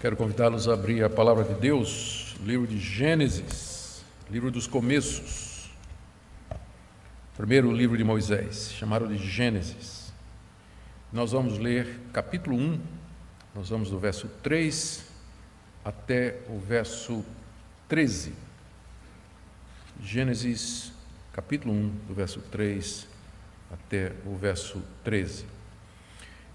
Quero convidá-los a abrir a palavra de Deus, livro de Gênesis, livro dos começos. Primeiro livro de Moisés, chamado de Gênesis. Nós vamos ler capítulo 1, nós vamos do verso 3 até o verso 13. Gênesis, capítulo 1, do verso 3 até o verso 13.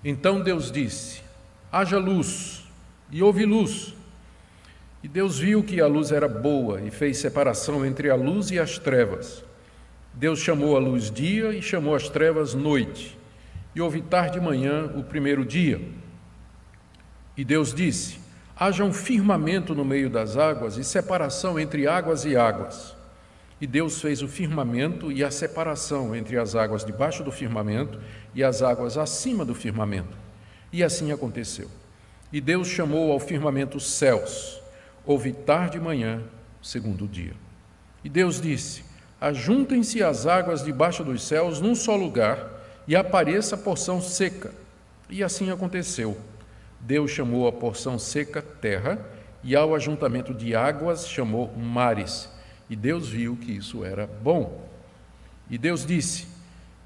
Então Deus disse: haja luz e houve luz. E Deus viu que a luz era boa e fez separação entre a luz e as trevas. Deus chamou a luz dia e chamou as trevas noite. E houve tarde e manhã o primeiro dia. E Deus disse: Haja um firmamento no meio das águas e separação entre águas e águas. E Deus fez o firmamento e a separação entre as águas debaixo do firmamento e as águas acima do firmamento. E assim aconteceu. E Deus chamou ao firmamento os céus. Houve tarde e manhã, segundo dia. E Deus disse: Ajuntem-se as águas debaixo dos céus num só lugar, e apareça a porção seca. E assim aconteceu. Deus chamou a porção seca terra, e ao ajuntamento de águas chamou mares. E Deus viu que isso era bom. E Deus disse: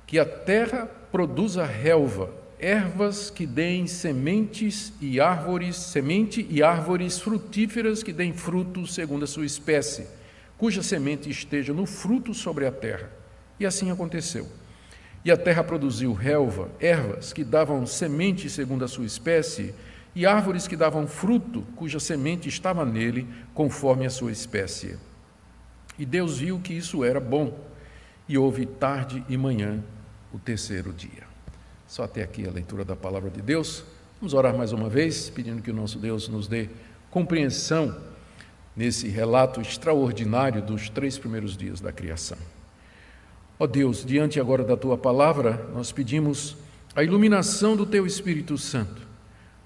Que a terra produza relva, ervas que deem sementes e árvores, semente e árvores frutíferas que deem fruto segundo a sua espécie, cuja semente esteja no fruto sobre a terra. E assim aconteceu. E a terra produziu relva, ervas que davam semente segundo a sua espécie, e árvores que davam fruto, cuja semente estava nele, conforme a sua espécie. E Deus viu que isso era bom, e houve tarde e manhã o terceiro dia. Só até aqui a leitura da palavra de Deus. Vamos orar mais uma vez, pedindo que o nosso Deus nos dê compreensão nesse relato extraordinário dos três primeiros dias da criação. Ó Deus, diante agora da tua palavra, nós pedimos a iluminação do teu Espírito Santo,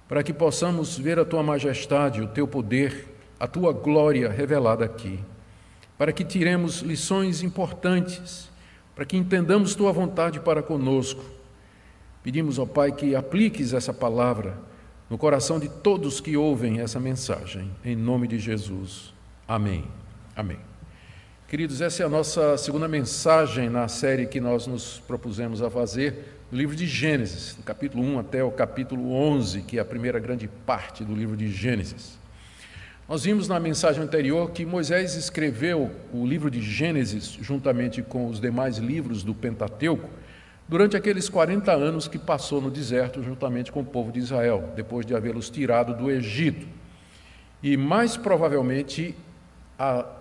para que possamos ver a tua majestade, o teu poder, a tua glória revelada aqui, para que tiremos lições importantes, para que entendamos tua vontade para conosco Pedimos ao Pai que apliques essa palavra no coração de todos que ouvem essa mensagem, em nome de Jesus. Amém. Amém. Queridos, essa é a nossa segunda mensagem na série que nós nos propusemos a fazer no livro de Gênesis, do capítulo 1 até o capítulo 11, que é a primeira grande parte do livro de Gênesis. Nós vimos na mensagem anterior que Moisés escreveu o livro de Gênesis juntamente com os demais livros do Pentateuco durante aqueles 40 anos que passou no deserto juntamente com o povo de Israel, depois de havê-los tirado do Egito. E mais provavelmente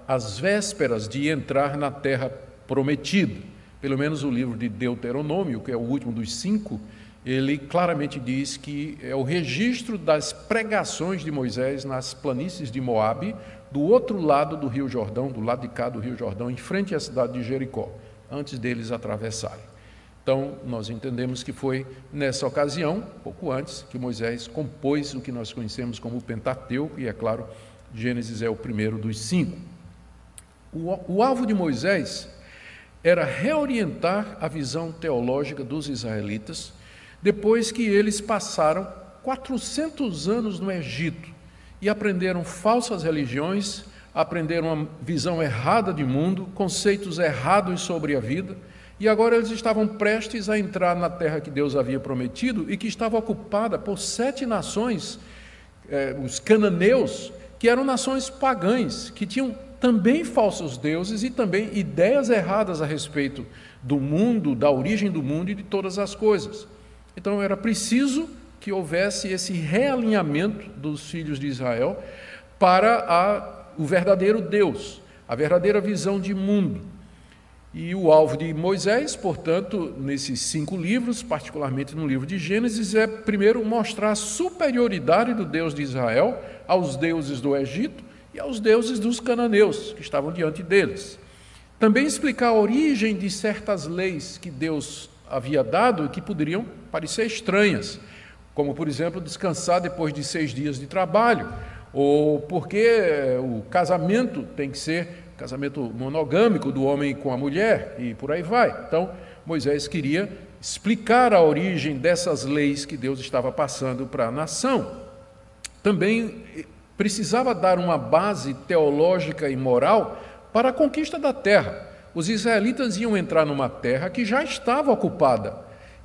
às vésperas de entrar na terra prometida. Pelo menos o livro de Deuteronômio, que é o último dos cinco, ele claramente diz que é o registro das pregações de Moisés nas planícies de Moabe, do outro lado do Rio Jordão, do lado de cá do Rio Jordão, em frente à cidade de Jericó, antes deles atravessarem. Então, nós entendemos que foi nessa ocasião, pouco antes, que Moisés compôs o que nós conhecemos como o Pentateuco, e é claro, Gênesis é o primeiro dos cinco. O, o alvo de Moisés era reorientar a visão teológica dos israelitas depois que eles passaram 400 anos no Egito e aprenderam falsas religiões, aprenderam uma visão errada de mundo, conceitos errados sobre a vida e agora eles estavam prestes a entrar na terra que Deus havia prometido e que estava ocupada por sete nações, eh, os cananeus, que eram nações pagãs, que tinham também falsos deuses e também ideias erradas a respeito do mundo, da origem do mundo e de todas as coisas. Então era preciso que houvesse esse realinhamento dos filhos de Israel para a, o verdadeiro Deus, a verdadeira visão de mundo. E o alvo de Moisés, portanto, nesses cinco livros, particularmente no livro de Gênesis, é primeiro mostrar a superioridade do Deus de Israel aos deuses do Egito e aos deuses dos cananeus que estavam diante deles. Também explicar a origem de certas leis que Deus havia dado e que poderiam parecer estranhas, como, por exemplo, descansar depois de seis dias de trabalho, ou porque o casamento tem que ser casamento monogâmico do homem com a mulher e por aí vai. Então, Moisés queria explicar a origem dessas leis que Deus estava passando para a nação. também precisava dar uma base teológica e moral para a conquista da terra. Os israelitas iam entrar numa terra que já estava ocupada.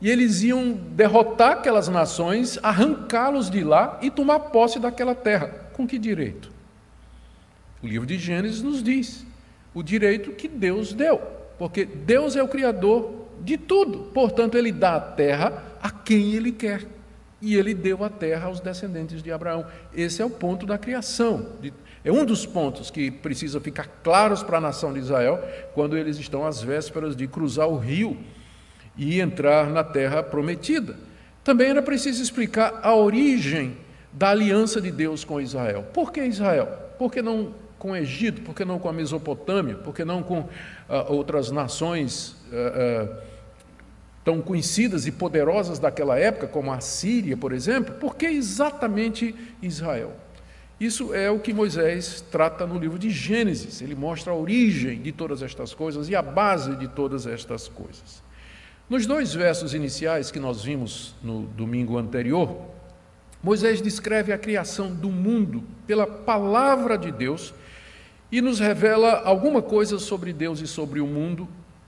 E eles iam derrotar aquelas nações, arrancá-los de lá e tomar posse daquela terra. Com que direito? O livro de Gênesis nos diz o direito que Deus deu, porque Deus é o Criador de tudo, portanto, Ele dá a terra a quem Ele quer. E Ele deu a terra aos descendentes de Abraão. Esse é o ponto da criação. É um dos pontos que precisa ficar claros para a nação de Israel quando eles estão às vésperas de cruzar o rio e entrar na terra prometida. Também era preciso explicar a origem da aliança de Deus com Israel. Por que Israel? Por que não com o Egito? Por que não com a Mesopotâmia? Por que não com uh, outras nações uh, uh, tão conhecidas e poderosas daquela época, como a Síria, por exemplo? Por que exatamente Israel? Isso é o que Moisés trata no livro de Gênesis. Ele mostra a origem de todas estas coisas e a base de todas estas coisas. Nos dois versos iniciais que nós vimos no domingo anterior, Moisés descreve a criação do mundo pela palavra de Deus e nos revela alguma coisa sobre Deus e sobre o mundo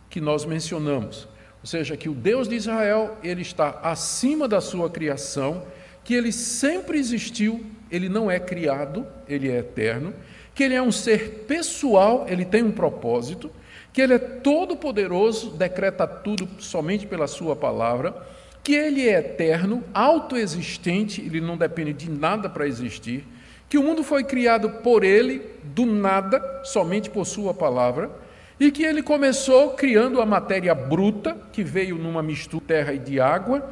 que nós mencionamos. Ou seja, que o Deus de Israel, ele está acima da sua criação, que ele sempre existiu ele não é criado, ele é eterno, que ele é um ser pessoal, ele tem um propósito, que ele é todo-poderoso, decreta tudo somente pela sua palavra, que ele é eterno, autoexistente, ele não depende de nada para existir, que o mundo foi criado por ele, do nada, somente por sua palavra, e que ele começou criando a matéria bruta, que veio numa mistura de terra e de água,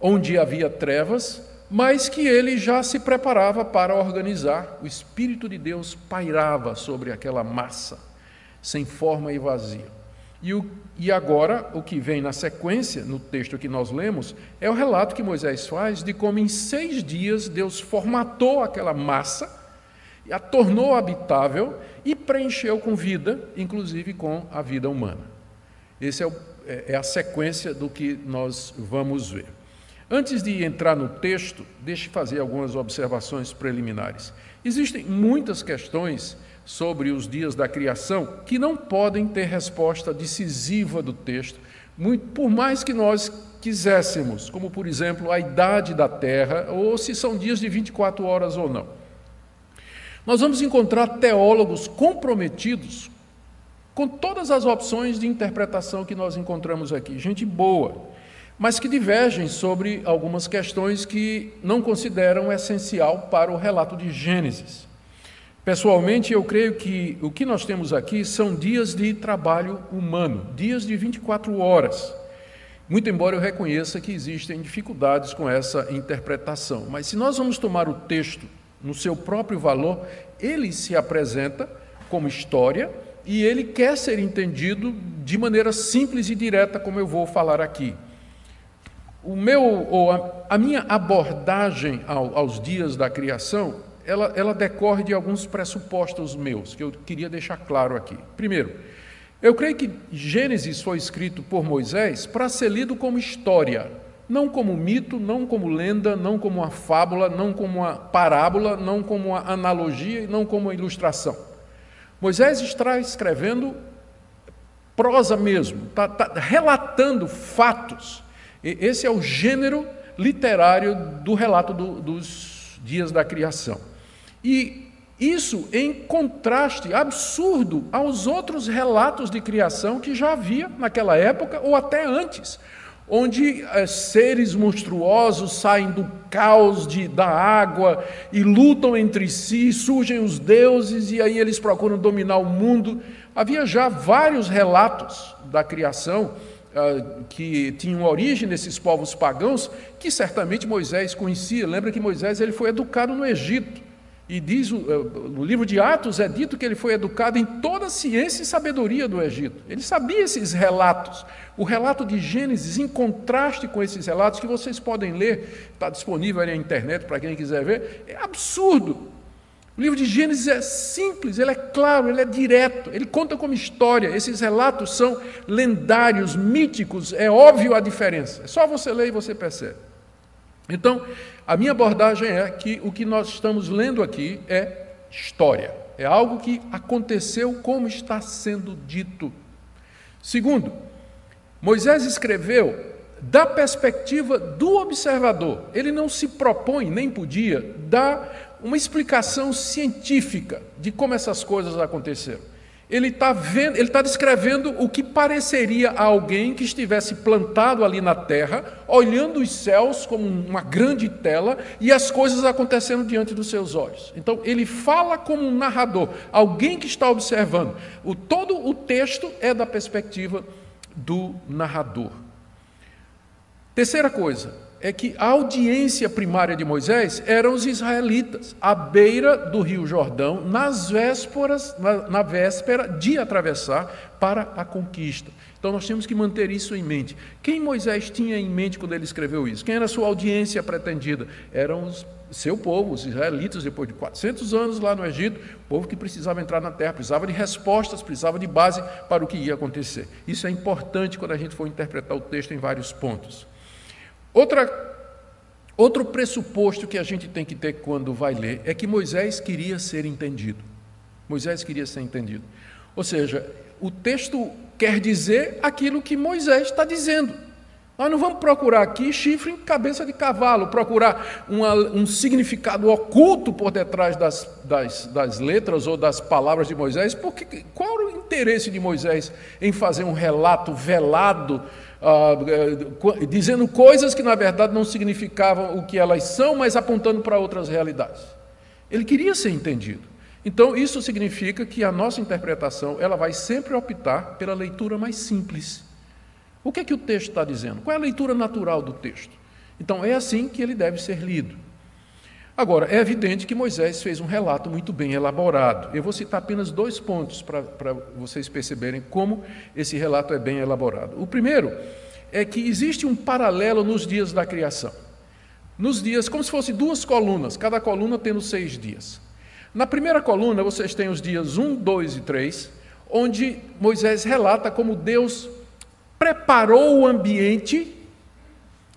onde havia trevas, mas que ele já se preparava para organizar. O Espírito de Deus pairava sobre aquela massa, sem forma e vazia. E, o, e agora, o que vem na sequência, no texto que nós lemos, é o relato que Moisés faz de como em seis dias Deus formatou aquela massa, a tornou habitável e preencheu com vida, inclusive com a vida humana. Essa é, é, é a sequência do que nós vamos ver. Antes de entrar no texto, deixe fazer algumas observações preliminares. Existem muitas questões sobre os dias da criação que não podem ter resposta decisiva do texto, muito, por mais que nós quiséssemos, como por exemplo a idade da terra, ou se são dias de 24 horas ou não. Nós vamos encontrar teólogos comprometidos com todas as opções de interpretação que nós encontramos aqui, gente boa mas que divergem sobre algumas questões que não consideram essencial para o relato de Gênesis. Pessoalmente, eu creio que o que nós temos aqui são dias de trabalho humano, dias de 24 horas. Muito embora eu reconheça que existem dificuldades com essa interpretação, mas se nós vamos tomar o texto no seu próprio valor, ele se apresenta como história e ele quer ser entendido de maneira simples e direta, como eu vou falar aqui o meu, ou a, a minha abordagem ao, aos dias da criação, ela, ela decorre de alguns pressupostos meus, que eu queria deixar claro aqui. Primeiro, eu creio que Gênesis foi escrito por Moisés para ser lido como história, não como mito, não como lenda, não como uma fábula, não como uma parábola, não como uma analogia e não como uma ilustração. Moisés está escrevendo prosa mesmo, está, está relatando fatos esse é o gênero literário do relato do, dos dias da criação. E isso em contraste absurdo aos outros relatos de criação que já havia naquela época ou até antes, onde é, seres monstruosos saem do caos de, da água e lutam entre si, surgem os deuses e aí eles procuram dominar o mundo. Havia já vários relatos da criação ah, que tinham origem nesses povos pagãos, que certamente Moisés conhecia. Lembra que Moisés ele foi educado no Egito. E diz, ah, no livro de Atos é dito que ele foi educado em toda a ciência e sabedoria do Egito. Ele sabia esses relatos. O relato de Gênesis, em contraste com esses relatos, que vocês podem ler, está disponível na internet para quem quiser ver, é absurdo. O livro de Gênesis é simples, ele é claro, ele é direto, ele conta como história. Esses relatos são lendários, míticos, é óbvio a diferença. É só você ler e você percebe. Então, a minha abordagem é que o que nós estamos lendo aqui é história, é algo que aconteceu como está sendo dito. Segundo, Moisés escreveu da perspectiva do observador. Ele não se propõe, nem podia, dar uma explicação científica de como essas coisas aconteceram. Ele está está descrevendo o que pareceria a alguém que estivesse plantado ali na terra, olhando os céus como uma grande tela e as coisas acontecendo diante dos seus olhos. Então ele fala como um narrador, alguém que está observando. O todo o texto é da perspectiva do narrador. Terceira coisa é que a audiência primária de Moisés eram os israelitas, à beira do Rio Jordão, nas vésperas, na, na véspera de atravessar para a conquista. Então nós temos que manter isso em mente. Quem Moisés tinha em mente quando ele escreveu isso? Quem era a sua audiência pretendida? Eram os seu povo, os israelitas, depois de 400 anos lá no Egito, povo que precisava entrar na terra, precisava de respostas, precisava de base para o que ia acontecer. Isso é importante quando a gente for interpretar o texto em vários pontos. Outra, outro pressuposto que a gente tem que ter quando vai ler é que Moisés queria ser entendido. Moisés queria ser entendido. Ou seja, o texto quer dizer aquilo que Moisés está dizendo. Nós não vamos procurar aqui chifre em cabeça de cavalo, procurar uma, um significado oculto por detrás das, das, das, letras ou das palavras de Moisés, porque qual o interesse de Moisés em fazer um relato velado ah, eh, dizendo coisas que na verdade não significavam o que elas são, mas apontando para outras realidades. Ele queria ser entendido. Então isso significa que a nossa interpretação ela vai sempre optar pela leitura mais simples. O que é que o texto está dizendo? Qual é a leitura natural do texto? Então é assim que ele deve ser lido. Agora, é evidente que Moisés fez um relato muito bem elaborado. Eu vou citar apenas dois pontos para vocês perceberem como esse relato é bem elaborado. O primeiro é que existe um paralelo nos dias da criação. Nos dias, como se fossem duas colunas, cada coluna tendo seis dias. Na primeira coluna, vocês têm os dias 1, 2 e 3, onde Moisés relata como Deus preparou o ambiente,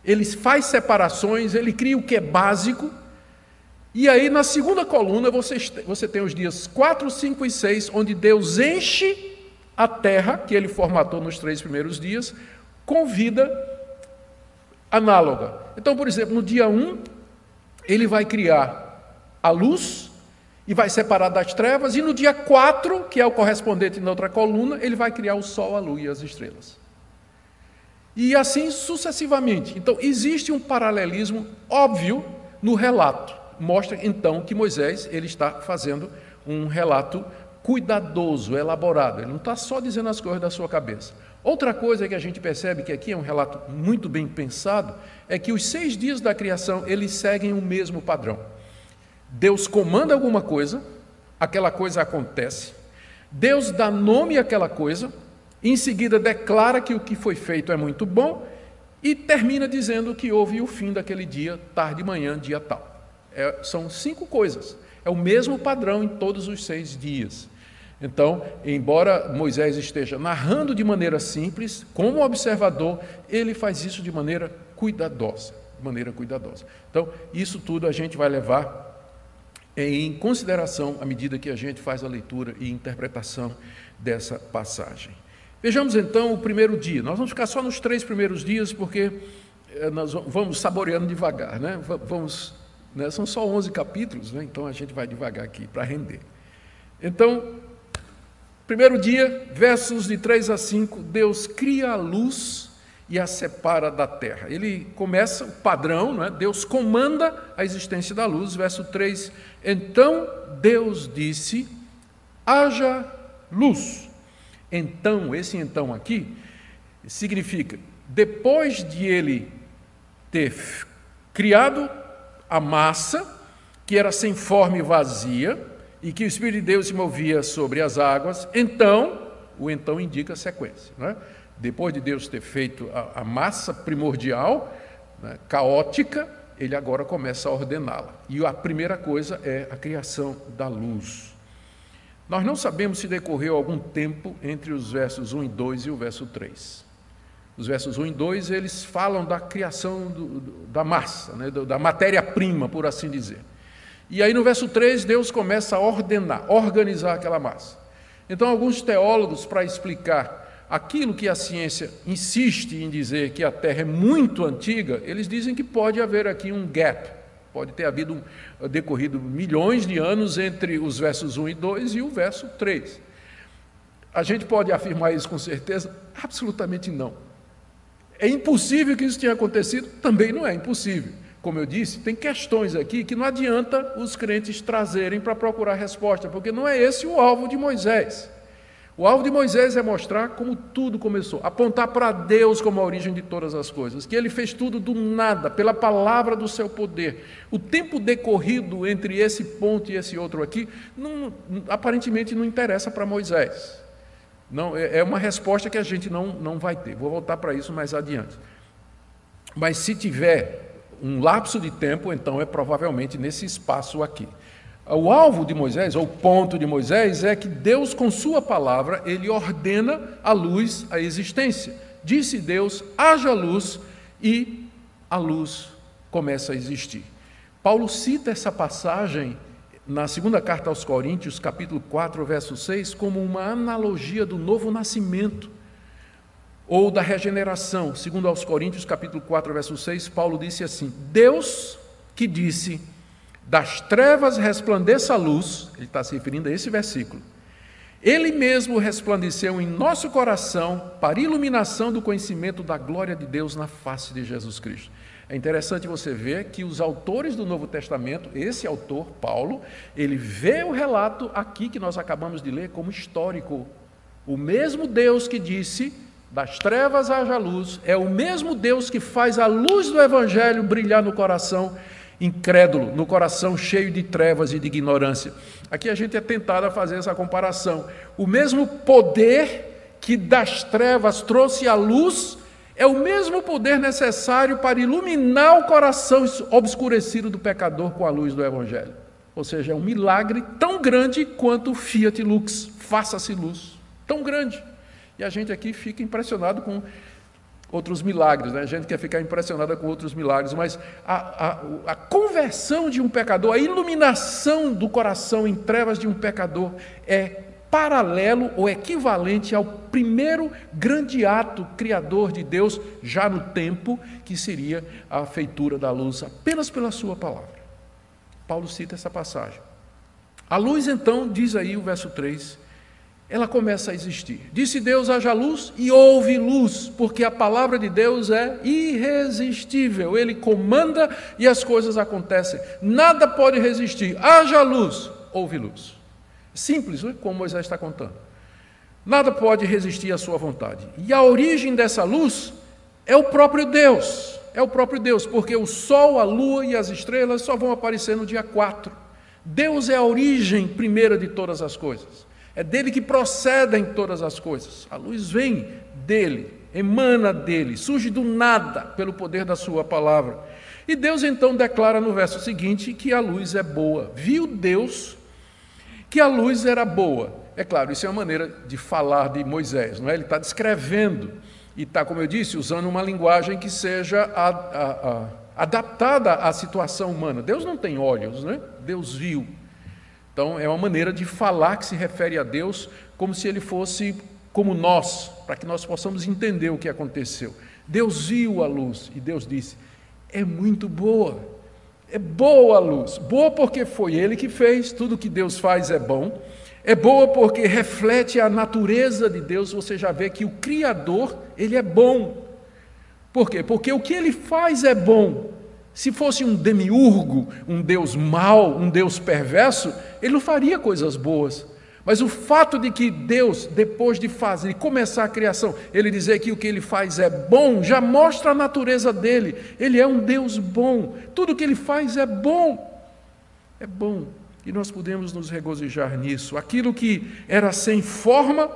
ele faz separações, ele cria o que é básico e aí, na segunda coluna, você, tem os dias 4, 5 e 6, onde Deus enche a terra, que ele formatou nos três primeiros dias, com vida análoga. Então, por exemplo, no dia 1, ele vai criar a luz e vai separar das trevas, e no dia 4, que é o correspondente na outra coluna, ele vai criar o sol, a lua e as estrelas. E assim sucessivamente. Então, existe um paralelismo óbvio no relato mostra então que Moisés ele está fazendo um relato cuidadoso, elaborado. Ele não está só dizendo as coisas da sua cabeça. Outra coisa que a gente percebe que aqui é um relato muito bem pensado é que os seis dias da criação eles seguem o mesmo padrão. Deus comanda alguma coisa, aquela coisa acontece. Deus dá nome àquela coisa, em seguida declara que o que foi feito é muito bom e termina dizendo que houve o fim daquele dia, tarde, manhã, dia tal. É, são cinco coisas. É o mesmo padrão em todos os seis dias. Então, embora Moisés esteja narrando de maneira simples, como observador, ele faz isso de maneira cuidadosa, de maneira cuidadosa. Então, isso tudo a gente vai levar em consideração à medida que a gente faz a leitura e interpretação dessa passagem. Vejamos então o primeiro dia. Nós vamos ficar só nos três primeiros dias, porque eh, nós vamos saboreando devagar, né? Vamos né? São só 11 capítulos, né? então a gente vai devagar aqui para render. Então, primeiro dia, versos de 3 a 5, Deus cria a luz e a separa da terra. Ele começa o padrão, né? Deus comanda a existência da luz, verso 3. Então Deus disse: haja luz. Então, esse então aqui significa, depois de ele ter criado a massa, que era sem forma e vazia, e que o Espírito de Deus se movia sobre as águas, então, o então indica a sequência. Né? Depois de Deus ter feito a, a massa primordial, né, caótica, ele agora começa a ordená-la. E a primeira coisa é a criação da luz. Nós não sabemos se decorreu algum tempo entre os versos 1 e 2 e o verso 3. Os versos 1 e 2, eles falam da criação do, da massa, né, da matéria-prima, por assim dizer. E aí no verso 3, Deus começa a ordenar, organizar aquela massa. Então, alguns teólogos, para explicar aquilo que a ciência insiste em dizer que a Terra é muito antiga, eles dizem que pode haver aqui um gap, pode ter havido um, decorrido milhões de anos entre os versos 1 e 2 e o verso 3. A gente pode afirmar isso com certeza? Absolutamente não. É impossível que isso tenha acontecido? Também não é impossível. Como eu disse, tem questões aqui que não adianta os crentes trazerem para procurar resposta, porque não é esse o alvo de Moisés. O alvo de Moisés é mostrar como tudo começou, apontar para Deus como a origem de todas as coisas, que ele fez tudo do nada, pela palavra do seu poder. O tempo decorrido entre esse ponto e esse outro aqui, não, aparentemente não interessa para Moisés. Não, é, é uma resposta que a gente não, não vai ter. Vou voltar para isso mais adiante. Mas se tiver um lapso de tempo, então é provavelmente nesse espaço aqui. O alvo de Moisés, ou o ponto de Moisés, é que Deus, com Sua palavra, ele ordena a luz à existência. Disse Deus: haja luz, e a luz começa a existir. Paulo cita essa passagem na segunda carta aos Coríntios, capítulo 4, verso 6, como uma analogia do novo nascimento ou da regeneração. Segundo aos Coríntios, capítulo 4, verso 6, Paulo disse assim: Deus que disse: "Das trevas resplandeça a luz", ele está se referindo a esse versículo. Ele mesmo resplandeceu em nosso coração para iluminação do conhecimento da glória de Deus na face de Jesus Cristo. É interessante você ver que os autores do Novo Testamento, esse autor, Paulo, ele vê o relato aqui que nós acabamos de ler como histórico. O mesmo Deus que disse das trevas haja luz, é o mesmo Deus que faz a luz do Evangelho brilhar no coração incrédulo, no coração cheio de trevas e de ignorância. Aqui a gente é tentado a fazer essa comparação. O mesmo poder que das trevas trouxe a luz é o mesmo poder necessário para iluminar o coração obscurecido do pecador com a luz do Evangelho. Ou seja, é um milagre tão grande quanto o Fiat Lux, faça-se luz. Tão grande. E a gente aqui fica impressionado com outros milagres, né? a gente quer ficar impressionada com outros milagres, mas a, a, a, conversão de um pecador, a iluminação do coração em trevas de um pecador é paralelo ou equivalente ao primeiro grande ato criador de Deus já no tempo, que seria a feitura da luz apenas pela sua palavra. Paulo cita essa passagem. A luz, então, diz aí o verso 3, ela começa a existir. Disse Deus: haja luz e houve luz, porque a palavra de Deus é irresistível. Ele comanda e as coisas acontecem. Nada pode resistir. Haja luz, houve luz. Simples, né? como Moisés está contando. Nada pode resistir à sua vontade. E a origem dessa luz é o próprio Deus. É o próprio Deus, porque o sol, a lua e as estrelas só vão aparecer no dia 4. Deus é a origem primeira de todas as coisas. É dele que procedem todas as coisas. A luz vem dele, emana dele, surge do nada pelo poder da sua palavra. E Deus então declara no verso seguinte que a luz é boa. Viu Deus que a luz era boa. É claro, isso é uma maneira de falar de Moisés, não é? Ele está descrevendo e está, como eu disse, usando uma linguagem que seja a, a, a, adaptada à situação humana. Deus não tem olhos, né? Deus viu. Então, é uma maneira de falar que se refere a Deus como se ele fosse como nós, para que nós possamos entender o que aconteceu. Deus viu a luz e Deus disse: é muito boa, é boa a luz. Boa porque foi Ele que fez, tudo que Deus faz é bom. É boa porque reflete a natureza de Deus, você já vê que o Criador, Ele é bom. Por quê? Porque o que Ele faz é bom. Se fosse um demiurgo, um Deus mau, um Deus perverso, ele não faria coisas boas. Mas o fato de que Deus, depois de fazer, de começar a criação, ele dizer que o que ele faz é bom, já mostra a natureza dele. Ele é um Deus bom. Tudo que ele faz é bom. É bom. E nós podemos nos regozijar nisso. Aquilo que era sem forma,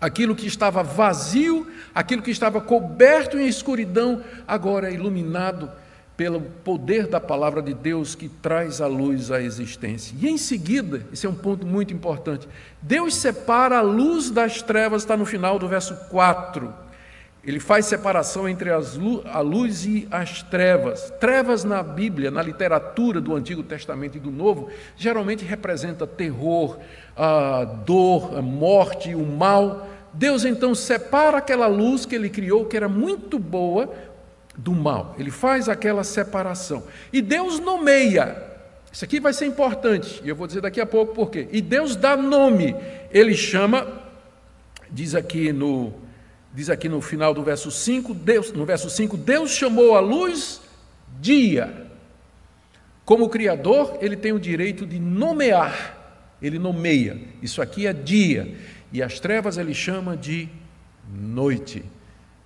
aquilo que estava vazio, aquilo que estava coberto em escuridão, agora é iluminado pelo poder da palavra de Deus que traz a luz à existência. E em seguida, esse é um ponto muito importante, Deus separa a luz das trevas, está no final do verso 4. Ele faz separação entre a luz e as trevas. Trevas na Bíblia, na literatura do Antigo Testamento e do Novo, geralmente representa terror, a dor, a morte, o mal. Deus então separa aquela luz que ele criou, que era muito boa, do mal. Ele faz aquela separação. E Deus nomeia. Isso aqui vai ser importante, e eu vou dizer daqui a pouco por quê. E Deus dá nome. Ele chama, diz aqui no diz aqui no final do verso 5, Deus, no verso 5, Deus chamou a luz dia. Como Criador, ele tem o direito de nomear, ele nomeia. Isso aqui é dia. E as trevas ele chama de noite.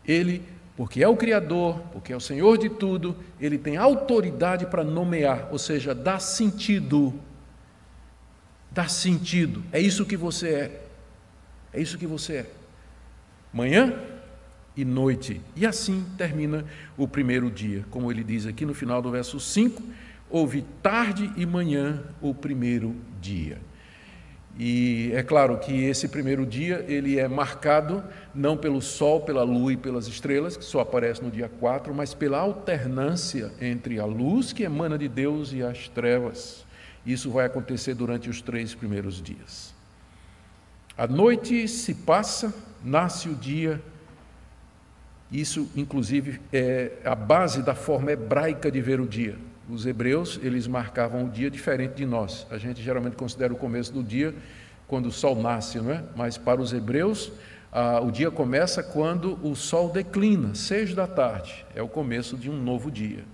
Ele, porque é o Criador, porque é o Senhor de tudo, ele tem autoridade para nomear, ou seja, dar sentido. Dar sentido. É isso que você é. É isso que você é manhã e noite. E assim termina o primeiro dia, como ele diz aqui no final do verso 5: houve tarde e manhã o primeiro dia. E é claro que esse primeiro dia ele é marcado não pelo sol, pela lua e pelas estrelas, que só aparece no dia 4, mas pela alternância entre a luz que emana de Deus e as trevas. Isso vai acontecer durante os três primeiros dias. A noite se passa, nasce o dia. Isso, inclusive, é a base da forma hebraica de ver o dia. Os hebreus, eles marcavam o dia diferente de nós. A gente geralmente considera o começo do dia quando o sol nasce, não é? Mas para os hebreus, ah, o dia começa quando o sol declina, seis da tarde. É o começo de um novo dia.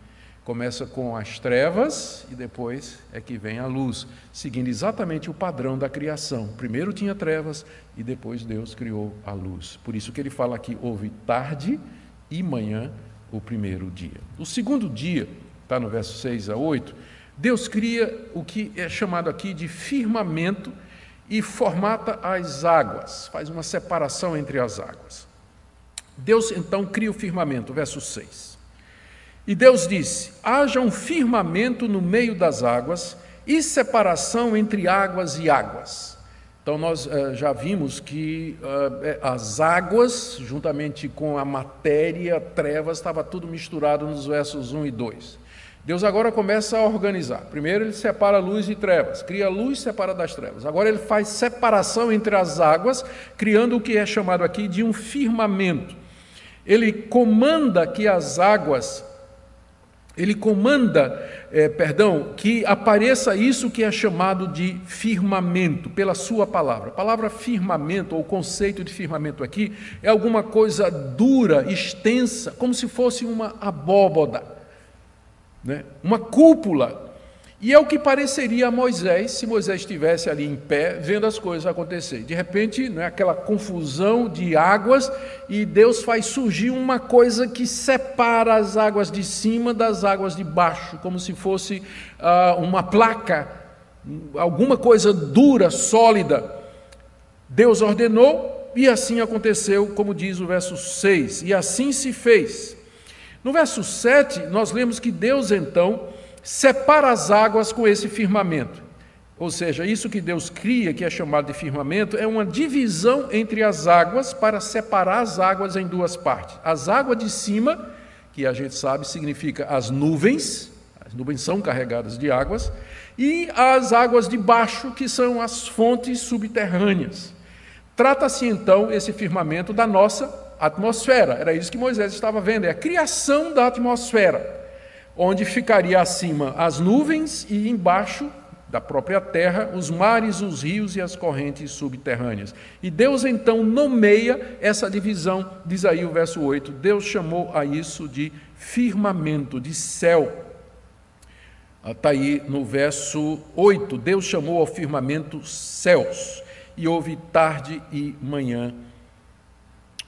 Começa com as trevas e depois é que vem a luz, seguindo exatamente o padrão da criação. Primeiro tinha trevas e depois Deus criou a luz. Por isso que ele fala aqui: houve tarde e manhã o primeiro dia. O segundo dia, está no verso 6 a 8, Deus cria o que é chamado aqui de firmamento e formata as águas, faz uma separação entre as águas. Deus então cria o firmamento, verso 6. E Deus disse: haja um firmamento no meio das águas e separação entre águas e águas. Então, nós uh, já vimos que uh, as águas, juntamente com a matéria, trevas, estava tudo misturado nos versos 1 e 2. Deus agora começa a organizar. Primeiro, ele separa luz e trevas, cria luz e separa das trevas. Agora, ele faz separação entre as águas, criando o que é chamado aqui de um firmamento. Ele comanda que as águas ele comanda, é, perdão, que apareça isso que é chamado de firmamento, pela sua palavra. A palavra firmamento, ou conceito de firmamento aqui, é alguma coisa dura, extensa, como se fosse uma abóboda, né? uma cúpula e é o que pareceria a Moisés se Moisés estivesse ali em pé, vendo as coisas acontecer. De repente, não é aquela confusão de águas e Deus faz surgir uma coisa que separa as águas de cima das águas de baixo, como se fosse uh, uma placa, alguma coisa dura, sólida. Deus ordenou e assim aconteceu, como diz o verso 6, e assim se fez. No verso 7, nós lemos que Deus então separa as águas com esse firmamento. Ou seja, isso que Deus cria, que é chamado de firmamento, é uma divisão entre as águas para separar as águas em duas partes. As águas de cima, que a gente sabe significa as nuvens, as nuvens são carregadas de águas, e as águas de baixo, que são as fontes subterrâneas. Trata-se então esse firmamento da nossa atmosfera. Era isso que Moisés estava vendo, é a criação da atmosfera onde ficaria acima as nuvens e embaixo da própria terra os mares, os rios e as correntes subterrâneas. E Deus então nomeia essa divisão, diz aí o verso 8: Deus chamou a isso de firmamento, de céu. Está aí no verso 8: Deus chamou ao firmamento céus, e houve tarde e manhã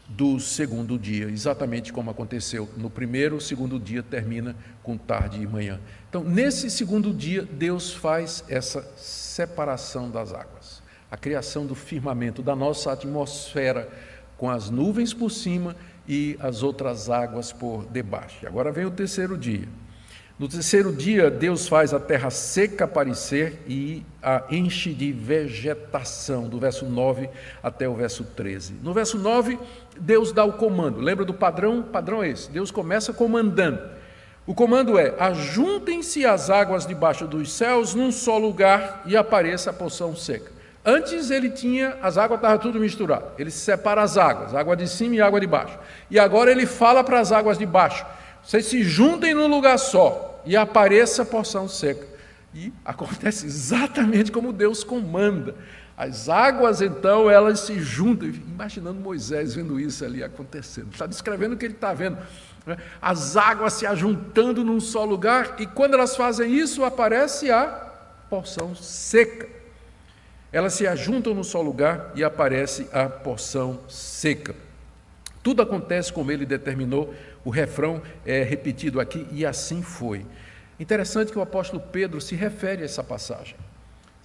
do segundo dia, exatamente como aconteceu no primeiro, o segundo dia termina com tarde e manhã. Então, nesse segundo dia, Deus faz essa separação das águas, a criação do firmamento, da nossa atmosfera, com as nuvens por cima e as outras águas por debaixo. Agora vem o terceiro dia. No terceiro dia, Deus faz a terra seca aparecer e a enche de vegetação, do verso 9 até o verso 13. No verso 9, Deus dá o comando. Lembra do padrão? O padrão é esse. Deus começa comandando. O comando é: ajuntem-se as águas debaixo dos céus num só lugar e apareça a porção seca. Antes ele tinha, as águas estavam tudo misturado. Ele separa as águas, água de cima e água de baixo. E agora ele fala para as águas de baixo: vocês se juntem num lugar só e apareça a porção seca. E acontece exatamente como Deus comanda. As águas, então, elas se juntam. Imaginando Moisés vendo isso ali acontecendo. Está descrevendo o que ele está vendo. Né? As águas se ajuntando num só lugar, e quando elas fazem isso, aparece a porção seca. Elas se ajuntam num só lugar e aparece a porção seca. Tudo acontece como ele determinou, o refrão é repetido aqui, e assim foi. Interessante que o apóstolo Pedro se refere a essa passagem.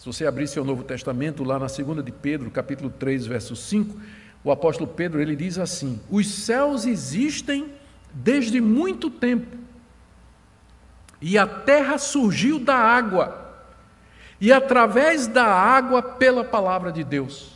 Se você abrir seu Novo Testamento, lá na segunda de Pedro, capítulo 3, verso 5, o apóstolo Pedro ele diz assim: Os céus existem desde muito tempo, e a terra surgiu da água, e através da água pela palavra de Deus.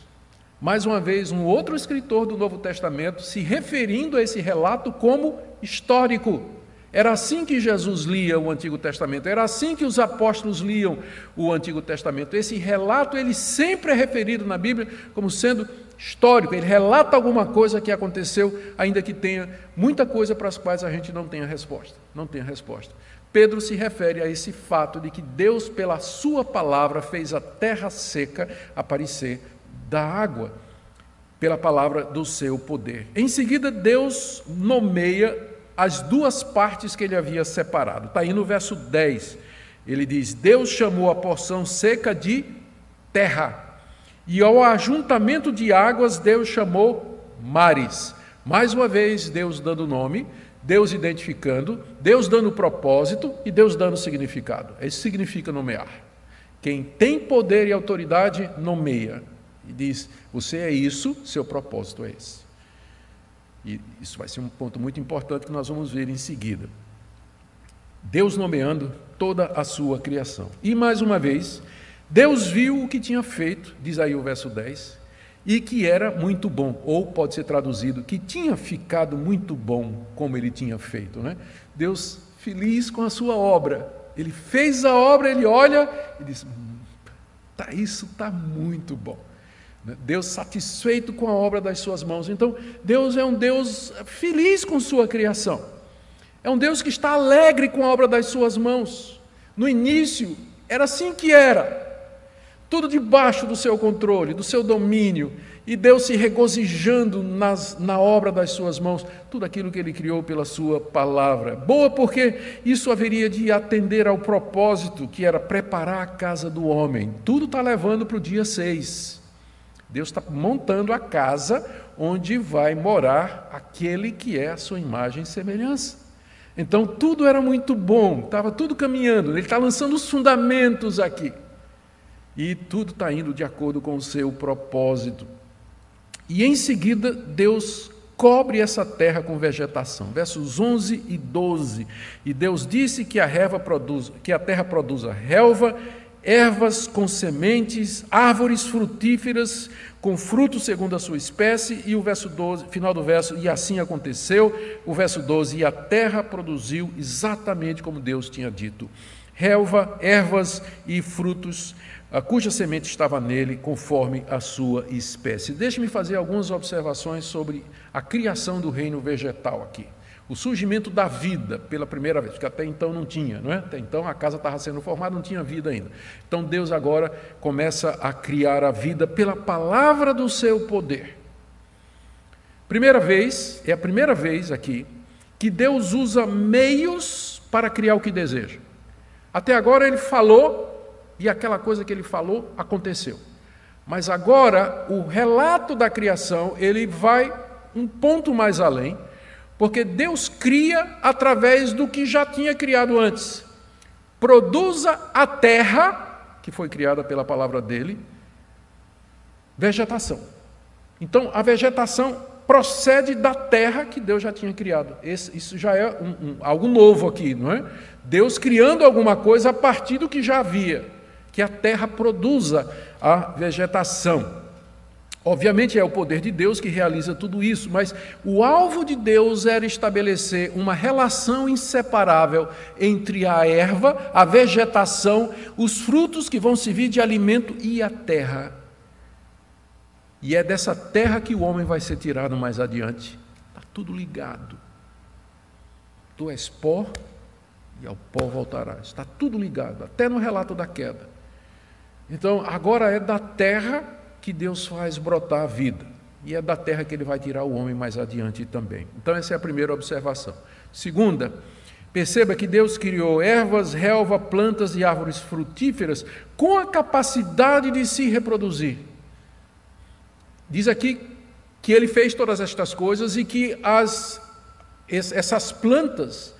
Mais uma vez, um outro escritor do Novo Testamento se referindo a esse relato como histórico. Era assim que Jesus lia o Antigo Testamento, era assim que os apóstolos liam o Antigo Testamento. Esse relato ele sempre é referido na Bíblia como sendo histórico, ele relata alguma coisa que aconteceu, ainda que tenha muita coisa para as quais a gente não tenha resposta. Não tem resposta. Pedro se refere a esse fato de que Deus, pela sua palavra, fez a terra seca aparecer da água pela palavra do seu poder. Em seguida, Deus nomeia as duas partes que ele havia separado. Está aí no verso 10. Ele diz: Deus chamou a porção seca de terra, e ao ajuntamento de águas, Deus chamou mares. Mais uma vez, Deus dando nome, Deus identificando, Deus dando propósito e Deus dando significado. Isso significa nomear. Quem tem poder e autoridade, nomeia e diz: Você é isso, seu propósito é esse. E isso vai ser um ponto muito importante que nós vamos ver em seguida. Deus nomeando toda a sua criação. E mais uma vez, Deus viu o que tinha feito, diz aí o verso 10, e que era muito bom, ou pode ser traduzido, que tinha ficado muito bom como ele tinha feito. Né? Deus feliz com a sua obra. Ele fez a obra, ele olha e diz: hum, tá, Isso está muito bom. Né? Deus satisfeito com a obra das suas mãos. Então, Deus é um Deus feliz com sua criação. É um Deus que está alegre com a obra das suas mãos. No início, era assim que era. Tudo debaixo do seu controle, do seu domínio, e Deus se regozijando nas, na obra das suas mãos, tudo aquilo que Ele criou pela Sua palavra. Boa, porque isso haveria de atender ao propósito que era preparar a casa do homem. Tudo está levando para o dia 6. Deus está montando a casa onde vai morar aquele que é a sua imagem e semelhança. Então tudo era muito bom, estava tudo caminhando, ele está lançando os fundamentos aqui. E tudo está indo de acordo com o seu propósito. E em seguida, Deus cobre essa terra com vegetação. Versos 11 e 12. E Deus disse que a, relva produz, que a terra produza relva ervas com sementes, árvores frutíferas com frutos segundo a sua espécie, e o verso 12, final do verso, e assim aconteceu, o verso 12, e a terra produziu exatamente como Deus tinha dito. Relva, ervas e frutos, cuja semente estava nele, conforme a sua espécie. Deixe-me fazer algumas observações sobre a criação do reino vegetal aqui o surgimento da vida pela primeira vez, porque até então não tinha, não é? Até então a casa estava sendo formada, não tinha vida ainda. Então Deus agora começa a criar a vida pela palavra do seu poder. Primeira vez, é a primeira vez aqui que Deus usa meios para criar o que deseja. Até agora ele falou e aquela coisa que ele falou aconteceu. Mas agora o relato da criação, ele vai um ponto mais além porque Deus cria através do que já tinha criado antes. Produza a terra, que foi criada pela palavra dele, vegetação. Então, a vegetação procede da terra que Deus já tinha criado. Esse, isso já é um, um, algo novo aqui, não é? Deus criando alguma coisa a partir do que já havia, que a terra produza a vegetação. Obviamente é o poder de Deus que realiza tudo isso, mas o alvo de Deus era estabelecer uma relação inseparável entre a erva, a vegetação, os frutos que vão servir de alimento e a terra. E é dessa terra que o homem vai ser tirado mais adiante. Está tudo ligado. Tu és pó e ao pó voltarás. Está tudo ligado, até no relato da queda. Então, agora é da terra que Deus faz brotar a vida. E é da terra que ele vai tirar o homem mais adiante também. Então, essa é a primeira observação. Segunda, perceba que Deus criou ervas, relva, plantas e árvores frutíferas com a capacidade de se reproduzir. Diz aqui que ele fez todas estas coisas e que as, essas plantas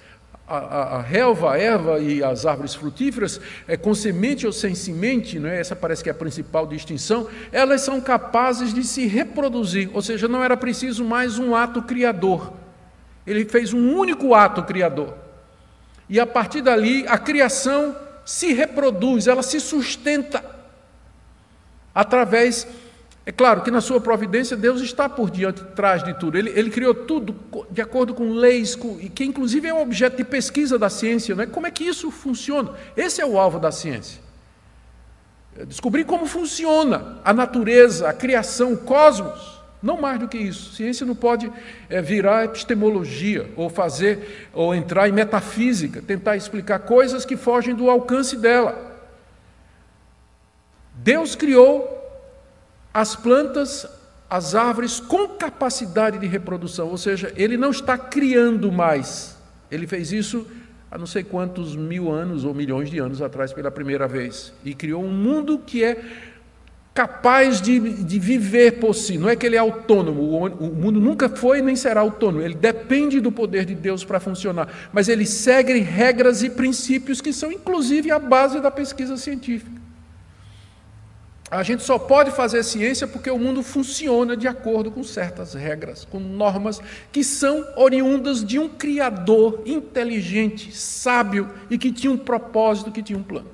a, a, relva, a erva e as árvores frutíferas, é, com semente ou sem semente, não é? essa parece que é a principal distinção, elas são capazes de se reproduzir, ou seja, não era preciso mais um ato criador. Ele fez um único ato criador. E a partir dali, a criação se reproduz, ela se sustenta através é claro que na sua providência Deus está por diante, trás de tudo. Ele, ele criou tudo de acordo com leis, com, que inclusive é um objeto de pesquisa da ciência. Não é? Como é que isso funciona? Esse é o alvo da ciência. É descobrir como funciona a natureza, a criação, o cosmos. Não mais do que isso. Ciência não pode é, virar epistemologia ou fazer ou entrar em metafísica, tentar explicar coisas que fogem do alcance dela. Deus criou as plantas, as árvores com capacidade de reprodução, ou seja, ele não está criando mais. Ele fez isso há não sei quantos mil anos ou milhões de anos atrás pela primeira vez e criou um mundo que é capaz de, de viver por si. Não é que ele é autônomo, o, o mundo nunca foi nem será autônomo, ele depende do poder de Deus para funcionar, mas ele segue regras e princípios que são inclusive a base da pesquisa científica. A gente só pode fazer ciência porque o mundo funciona de acordo com certas regras, com normas que são oriundas de um Criador inteligente, sábio e que tinha um propósito, que tinha um plano.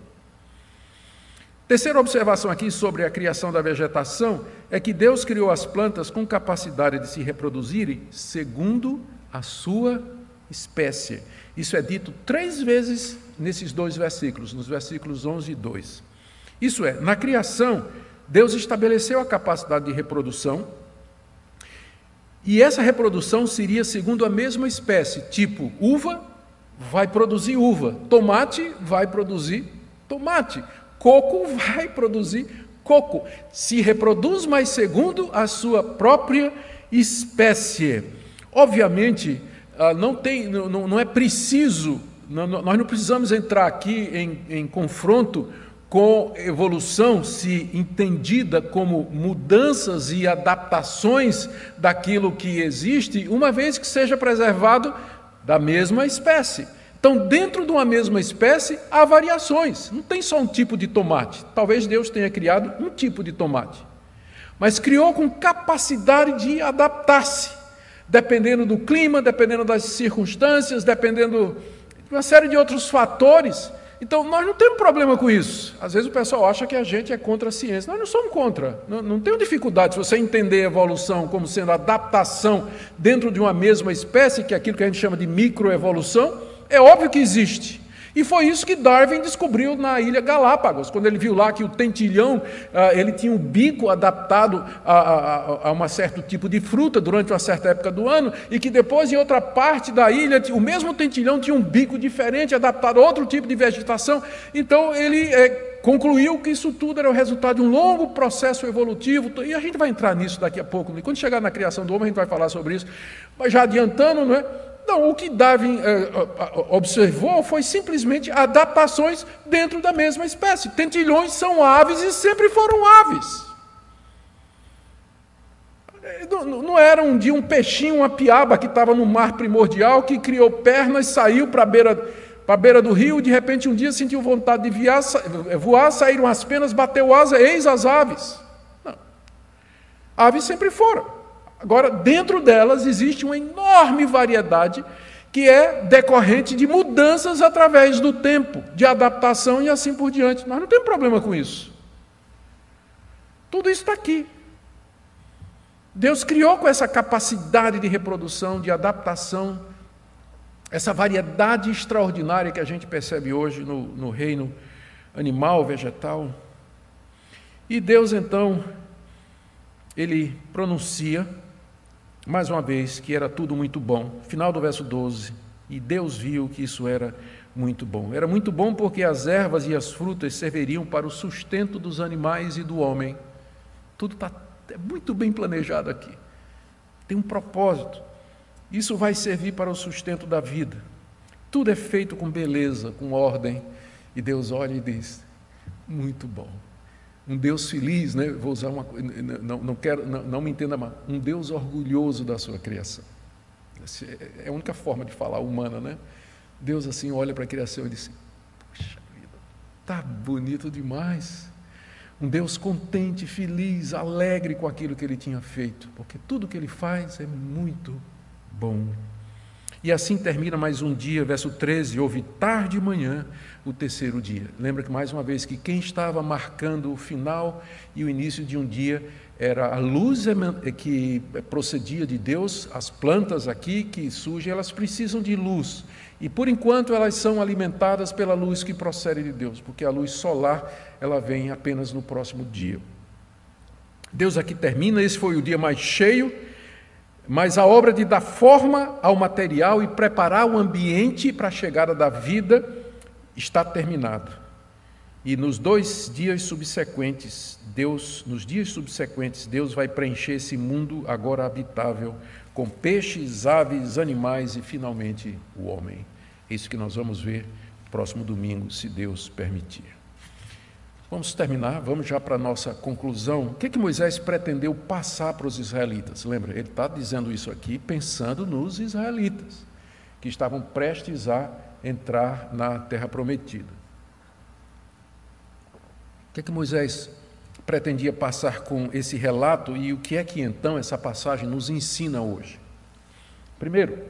Terceira observação aqui sobre a criação da vegetação é que Deus criou as plantas com capacidade de se reproduzirem segundo a sua espécie. Isso é dito três vezes nesses dois versículos, nos versículos 11 e 2. Isso é, na criação, Deus estabeleceu a capacidade de reprodução, e essa reprodução seria segundo a mesma espécie, tipo uva vai produzir uva, tomate vai produzir tomate, coco vai produzir coco. Se reproduz, mas segundo a sua própria espécie. Obviamente, ah, não, tem, não, é preciso, nós não precisamos entrar aqui em, em confronto com evolução, se entendida como mudanças e adaptações daquilo que existe, uma vez que seja preservado da mesma espécie. Então, dentro de uma mesma espécie, há variações. Não tem só um tipo de tomate. Talvez Deus tenha criado um tipo de tomate. Mas criou com capacidade de adaptar-se, dependendo do clima, dependendo das circunstâncias, dependendo de uma série de outros fatores então, nós não temos problema com isso. Às vezes o pessoal acha que a gente é contra a ciência. Nós não somos contra. Não, não tenho dificuldade se você entender a evolução como sendo adaptação dentro de uma mesma espécie, que é aquilo que a gente chama de microevolução. É óbvio que existe. E foi isso que Darwin descobriu na ilha Galápagos, quando ele viu lá que o tentilhão ah, ele tinha um bico adaptado a, a, a um certo tipo de fruta durante uma certa época do ano, e que depois em outra parte da ilha o mesmo tentilhão tinha um bico diferente, adaptado a outro tipo de vegetação. Então ele é, concluiu que isso tudo era o resultado de um longo processo evolutivo, e a gente vai entrar nisso daqui a pouco. Quando chegar na criação do homem, a gente vai falar sobre isso. Mas já adiantando, não é? Não, o que Darwin eh, observou foi simplesmente adaptações dentro da mesma espécie. Tentilhões são aves e sempre foram aves. Eh, não, não era um dia um peixinho, uma piaba que estava no mar primordial, que criou pernas, saiu para a beira, beira do rio, de repente um dia sentiu vontade de voar, voar, saíram as penas, bateu asa, eis as aves. Não. Aves sempre foram. Agora, dentro delas existe uma enorme variedade que é decorrente de mudanças através do tempo, de adaptação e assim por diante. Nós não temos problema com isso. Tudo isso está aqui. Deus criou com essa capacidade de reprodução, de adaptação, essa variedade extraordinária que a gente percebe hoje no, no reino animal, vegetal. E Deus então, ele pronuncia, mais uma vez, que era tudo muito bom. Final do verso 12. E Deus viu que isso era muito bom. Era muito bom porque as ervas e as frutas serviriam para o sustento dos animais e do homem. Tudo está é muito bem planejado aqui. Tem um propósito. Isso vai servir para o sustento da vida. Tudo é feito com beleza, com ordem. E Deus olha e diz: muito bom. Um Deus feliz, né? Vou usar uma não, não quero, não, não me entenda mal. Um Deus orgulhoso da sua criação. Essa é a única forma de falar humana, né? Deus assim olha para a criação e diz: Puxa vida, tá bonito demais. Um Deus contente, feliz, alegre com aquilo que ele tinha feito, porque tudo que ele faz é muito bom. E assim termina mais um dia, verso 13: houve tarde e manhã o terceiro dia. Lembra que mais uma vez que quem estava marcando o final e o início de um dia era a luz que procedia de Deus, as plantas aqui que surgem, elas precisam de luz. E por enquanto elas são alimentadas pela luz que procede de Deus, porque a luz solar ela vem apenas no próximo dia. Deus aqui termina, esse foi o dia mais cheio, mas a obra de dar forma ao material e preparar o ambiente para a chegada da vida está terminado. E nos dois dias subsequentes, Deus, nos dias subsequentes, Deus vai preencher esse mundo agora habitável com peixes, aves, animais e finalmente o homem. É isso que nós vamos ver próximo domingo, se Deus permitir. Vamos terminar, vamos já para a nossa conclusão. O que, que Moisés pretendeu passar para os israelitas? Lembra, ele está dizendo isso aqui pensando nos israelitas, que estavam prestes a entrar na terra prometida. O que, que Moisés pretendia passar com esse relato e o que é que então essa passagem nos ensina hoje? Primeiro,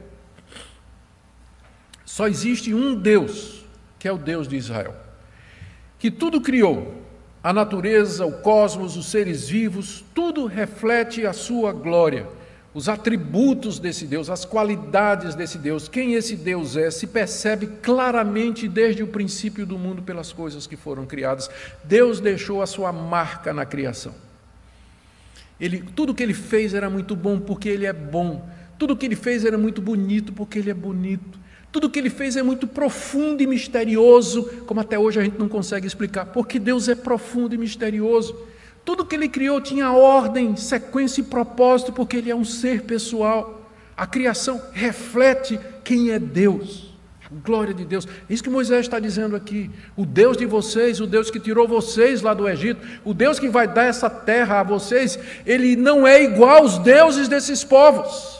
só existe um Deus, que é o Deus de Israel, que tudo criou, a natureza, o cosmos, os seres vivos, tudo reflete a sua glória os atributos desse Deus, as qualidades desse Deus, quem esse Deus é, se percebe claramente desde o princípio do mundo pelas coisas que foram criadas. Deus deixou a sua marca na criação. Ele, tudo que ele fez era muito bom porque ele é bom. Tudo que ele fez era muito bonito porque ele é bonito. Tudo que ele fez é muito profundo e misterioso, como até hoje a gente não consegue explicar, porque Deus é profundo e misterioso. Tudo que ele criou tinha ordem, sequência e propósito, porque ele é um ser pessoal. A criação reflete quem é Deus. Glória de Deus. É isso que Moisés está dizendo aqui. O Deus de vocês, o Deus que tirou vocês lá do Egito, o Deus que vai dar essa terra a vocês, ele não é igual aos deuses desses povos.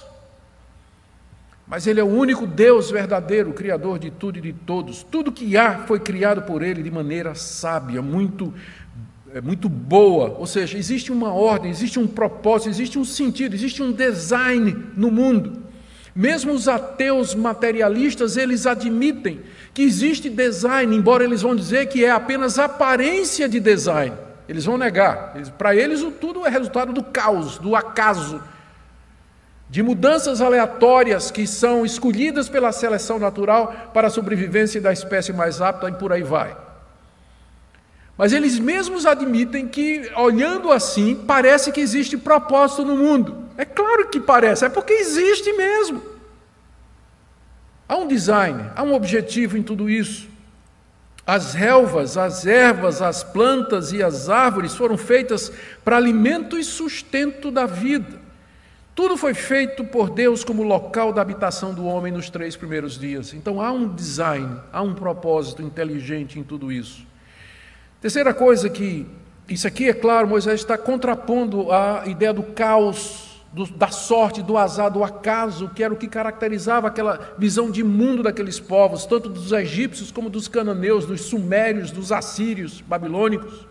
Mas ele é o único Deus verdadeiro, criador de tudo e de todos. Tudo que há foi criado por ele de maneira sábia, muito é muito boa, ou seja, existe uma ordem, existe um propósito, existe um sentido, existe um design no mundo. Mesmo os ateus materialistas, eles admitem que existe design, embora eles vão dizer que é apenas aparência de design. Eles vão negar. Para eles, tudo é resultado do caos, do acaso, de mudanças aleatórias que são escolhidas pela seleção natural para a sobrevivência da espécie mais apta e por aí vai. Mas eles mesmos admitem que, olhando assim, parece que existe propósito no mundo. É claro que parece, é porque existe mesmo. Há um design, há um objetivo em tudo isso. As relvas, as ervas, as plantas e as árvores foram feitas para alimento e sustento da vida. Tudo foi feito por Deus como local da habitação do homem nos três primeiros dias. Então há um design, há um propósito inteligente em tudo isso. Terceira coisa que, isso aqui é claro, Moisés está contrapondo a ideia do caos, do, da sorte, do azar, do acaso, que era o que caracterizava aquela visão de mundo daqueles povos, tanto dos egípcios como dos cananeus, dos sumérios, dos assírios, babilônicos.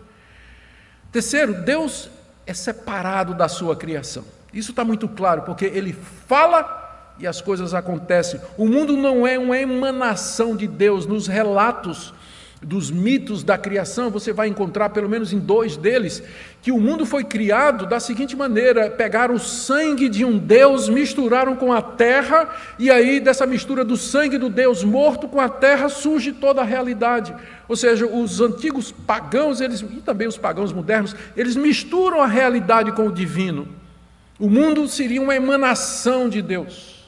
Terceiro, Deus é separado da sua criação. Isso está muito claro, porque ele fala e as coisas acontecem. O mundo não é uma emanação de Deus. Nos relatos dos mitos da criação, você vai encontrar, pelo menos em dois deles, que o mundo foi criado da seguinte maneira: pegaram o sangue de um Deus, misturaram com a terra, e aí, dessa mistura do sangue do Deus morto com a terra, surge toda a realidade. Ou seja, os antigos pagãos, eles, e também os pagãos modernos, eles misturam a realidade com o divino. O mundo seria uma emanação de Deus.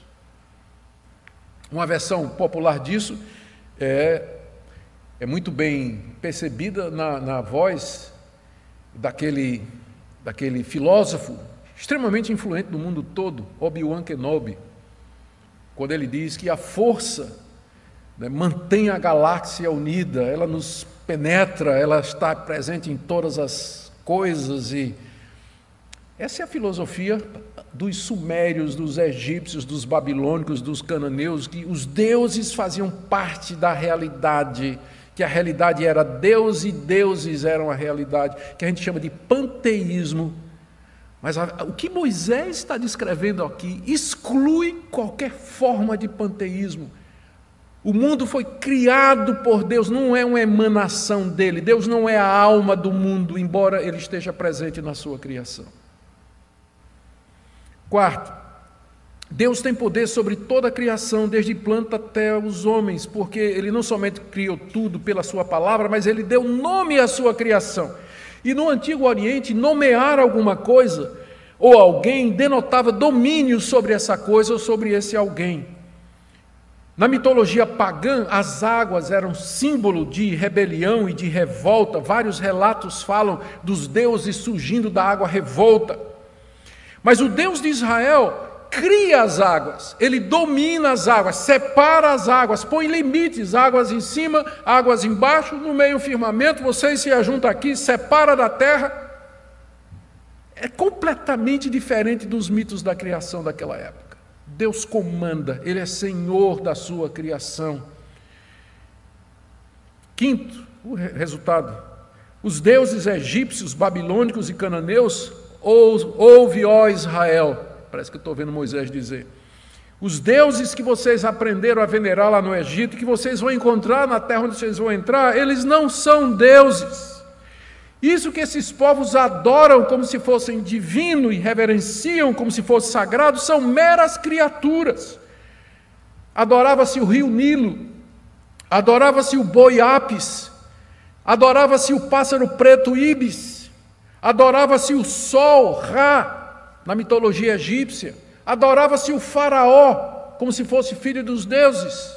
Uma versão popular disso é, é muito bem percebida na, na voz daquele, daquele filósofo extremamente influente no mundo todo, Obi-Wan Kenobi, quando ele diz que a força né, mantém a galáxia unida, ela nos penetra, ela está presente em todas as coisas e essa é a filosofia dos sumérios, dos egípcios, dos babilônicos, dos cananeus, que os deuses faziam parte da realidade, que a realidade era Deus e deuses eram a realidade, que a gente chama de panteísmo. Mas a, o que Moisés está descrevendo aqui exclui qualquer forma de panteísmo. O mundo foi criado por Deus, não é uma emanação dele. Deus não é a alma do mundo, embora ele esteja presente na sua criação. Quarto, Deus tem poder sobre toda a criação, desde planta até os homens, porque Ele não somente criou tudo pela Sua palavra, mas Ele deu nome à sua criação. E no Antigo Oriente, nomear alguma coisa ou alguém denotava domínio sobre essa coisa ou sobre esse alguém. Na mitologia pagã, as águas eram símbolo de rebelião e de revolta. Vários relatos falam dos deuses surgindo da água revolta. Mas o Deus de Israel cria as águas, ele domina as águas, separa as águas, põe limites, águas em cima, águas embaixo, no meio firmamento, vocês se ajuntam aqui, separa da terra. É completamente diferente dos mitos da criação daquela época. Deus comanda, ele é senhor da sua criação. Quinto, o resultado: os deuses egípcios, babilônicos e cananeus Ouve, ó Israel, parece que estou vendo Moisés dizer. Os deuses que vocês aprenderam a venerar lá no Egito, que vocês vão encontrar na terra onde vocês vão entrar, eles não são deuses. Isso que esses povos adoram como se fossem divino e reverenciam como se fosse sagrado, são meras criaturas. Adorava-se o rio Nilo, adorava-se o boi Apis, adorava-se o pássaro preto Ibis, Adorava-se o sol, Ra, na mitologia egípcia. Adorava-se o Faraó, como se fosse filho dos deuses.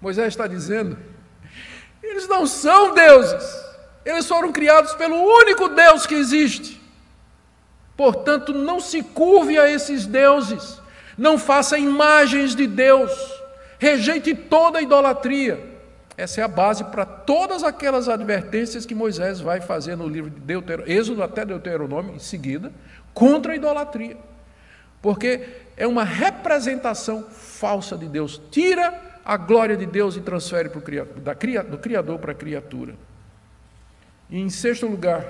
Moisés está dizendo: eles não são deuses, eles foram criados pelo único Deus que existe. Portanto, não se curve a esses deuses, não faça imagens de Deus, rejeite toda idolatria. Essa é a base para todas aquelas advertências que Moisés vai fazer no livro de Deuteronômio, Êxodo até Deuteronômio, em seguida, contra a idolatria. Porque é uma representação falsa de Deus. Tira a glória de Deus e transfere para o criador, da, do Criador para a criatura. E em sexto lugar,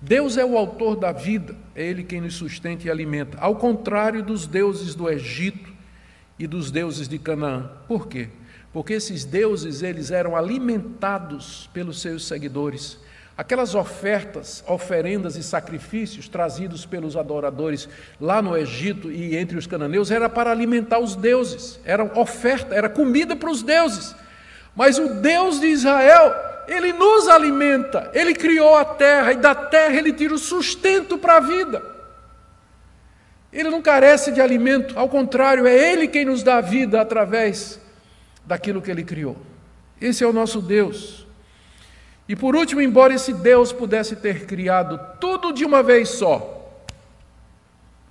Deus é o autor da vida, é Ele quem nos sustenta e alimenta, ao contrário dos deuses do Egito e dos deuses de Canaã. Por quê? Porque esses deuses eles eram alimentados pelos seus seguidores. Aquelas ofertas, oferendas e sacrifícios trazidos pelos adoradores lá no Egito e entre os cananeus era para alimentar os deuses, era oferta, era comida para os deuses. Mas o Deus de Israel, ele nos alimenta, ele criou a terra e da terra ele tira o sustento para a vida. Ele não carece de alimento, ao contrário, é ele quem nos dá vida através daquilo que ele criou. Esse é o nosso Deus. E por último, embora esse Deus pudesse ter criado tudo de uma vez só,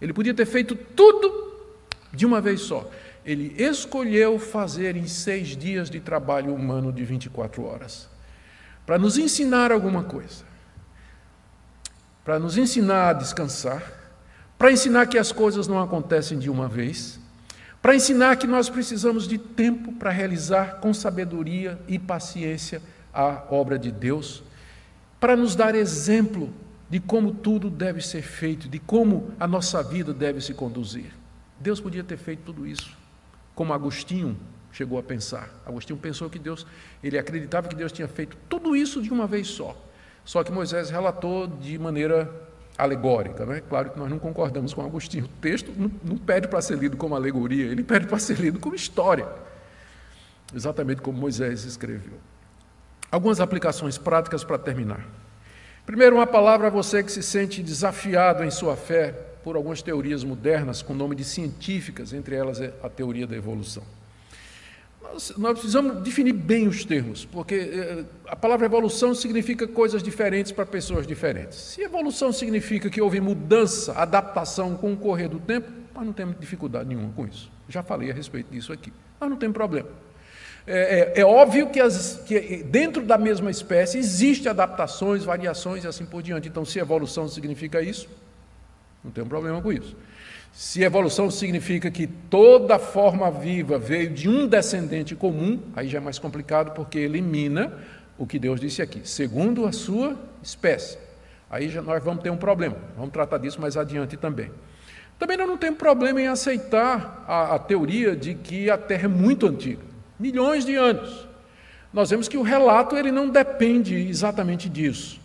ele podia ter feito tudo de uma vez só. Ele escolheu fazer em seis dias de trabalho humano de 24 horas, para nos ensinar alguma coisa, para nos ensinar a descansar, para ensinar que as coisas não acontecem de uma vez, para ensinar que nós precisamos de tempo para realizar com sabedoria e paciência a obra de Deus, para nos dar exemplo de como tudo deve ser feito, de como a nossa vida deve se conduzir. Deus podia ter feito tudo isso, como Agostinho chegou a pensar. Agostinho pensou que Deus, ele acreditava que Deus tinha feito tudo isso de uma vez só. Só que Moisés relatou de maneira alegórica. Né? Claro que nós não concordamos com Agostinho. O texto não, não pede para ser lido como alegoria, ele pede para ser lido como história. Exatamente como Moisés escreveu. Algumas aplicações práticas para terminar. Primeiro, uma palavra a você que se sente desafiado em sua fé por algumas teorias modernas com nome de científicas, entre elas a teoria da evolução. Nós, nós precisamos definir bem os termos, porque eh, a palavra evolução significa coisas diferentes para pessoas diferentes. Se evolução significa que houve mudança, adaptação com o correr do tempo, nós não temos dificuldade nenhuma com isso. Já falei a respeito disso aqui. Nós não temos problema. É, é, é óbvio que, as, que, dentro da mesma espécie existem adaptações, variações e assim por diante. Então, se evolução significa isso, não tem problema com isso. Se evolução significa que toda forma viva veio de um descendente comum, aí já é mais complicado porque elimina o que Deus disse aqui, segundo a sua espécie. Aí já nós vamos ter um problema. Vamos tratar disso mais adiante também. Também não temos problema em aceitar a, a teoria de que a Terra é muito antiga milhões de anos. Nós vemos que o relato ele não depende exatamente disso,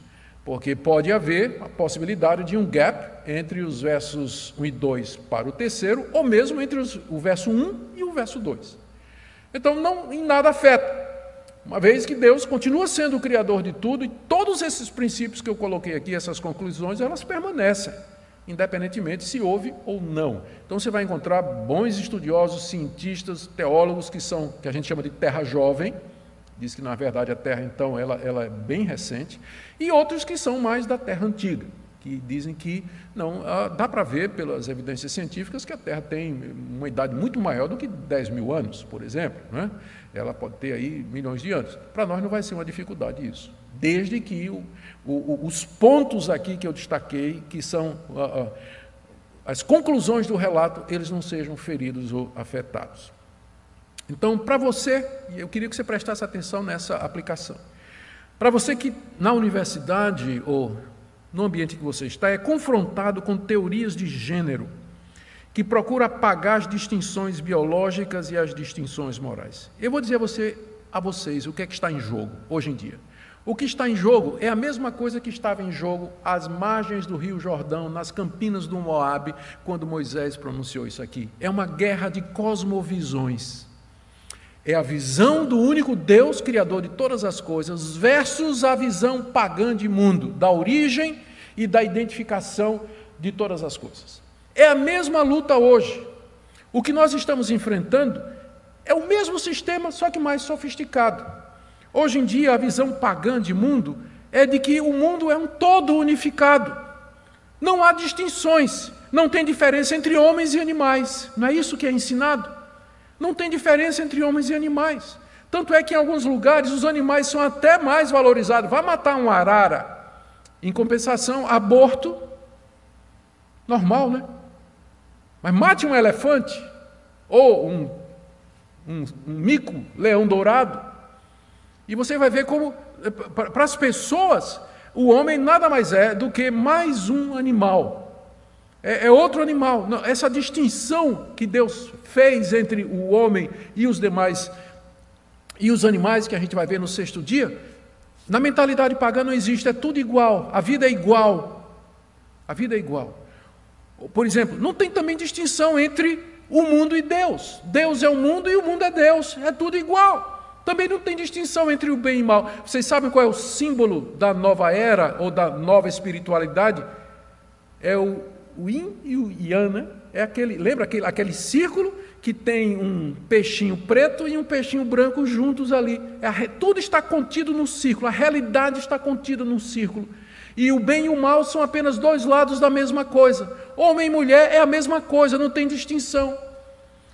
porque pode haver a possibilidade de um gap entre os versos 1 e 2 para o terceiro, ou mesmo entre os, o verso 1 e o verso 2. Então, não em nada afeta, uma vez que Deus continua sendo o Criador de tudo e todos esses princípios que eu coloquei aqui, essas conclusões, elas permanecem independentemente se houve ou não. Então você vai encontrar bons estudiosos, cientistas, teólogos que são que a gente chama de terra jovem, diz que na verdade a Terra então ela, ela é bem recente, e outros que são mais da Terra antiga, que dizem que não ah, dá para ver pelas evidências científicas que a Terra tem uma idade muito maior do que 10 mil anos, por exemplo, né? ela pode ter aí milhões de anos. Para nós não vai ser uma dificuldade isso desde que o, o, os pontos aqui que eu destaquei, que são uh, uh, as conclusões do relato, eles não sejam feridos ou afetados. Então, para você, eu queria que você prestasse atenção nessa aplicação. Para você que na universidade ou no ambiente que você está é confrontado com teorias de gênero que procura apagar as distinções biológicas e as distinções morais. Eu vou dizer a você a vocês o que é que está em jogo hoje em dia. O que está em jogo é a mesma coisa que estava em jogo às margens do Rio Jordão, nas campinas do Moabe, quando Moisés pronunciou isso aqui. É uma guerra de cosmovisões. É a visão do único Deus, criador de todas as coisas, versus a visão pagã de mundo, da origem e da identificação de todas as coisas. É a mesma luta hoje. O que nós estamos enfrentando é o mesmo sistema, só que mais sofisticado. Hoje em dia, a visão pagã de mundo é de que o mundo é um todo unificado. Não há distinções, não tem diferença entre homens e animais. Não é isso que é ensinado? Não tem diferença entre homens e animais. Tanto é que em alguns lugares os animais são até mais valorizados. Vai matar um arara. Em compensação, aborto, normal, né? Mas mate um elefante ou um, um, um mico leão dourado. E você vai ver como, eh, para as pessoas, o homem nada mais é do que mais um animal. É, é outro animal. Não, essa distinção que Deus fez entre o homem e os demais, e os animais, que a gente vai ver no sexto dia, na mentalidade pagã não existe, é tudo igual, a vida é igual. A vida é igual. Por exemplo, não tem também distinção entre o mundo e Deus. Deus é o mundo e o mundo é Deus, é tudo igual. Também não tem distinção entre o bem e o mal. Vocês sabem qual é o símbolo da nova era ou da nova espiritualidade? É o, o yin e o yang, né? É aquele, lembra aquele, aquele círculo que tem um peixinho preto e um peixinho branco juntos ali. É, tudo está contido no círculo, a realidade está contida no círculo. E o bem e o mal são apenas dois lados da mesma coisa. Homem e mulher é a mesma coisa, não tem distinção.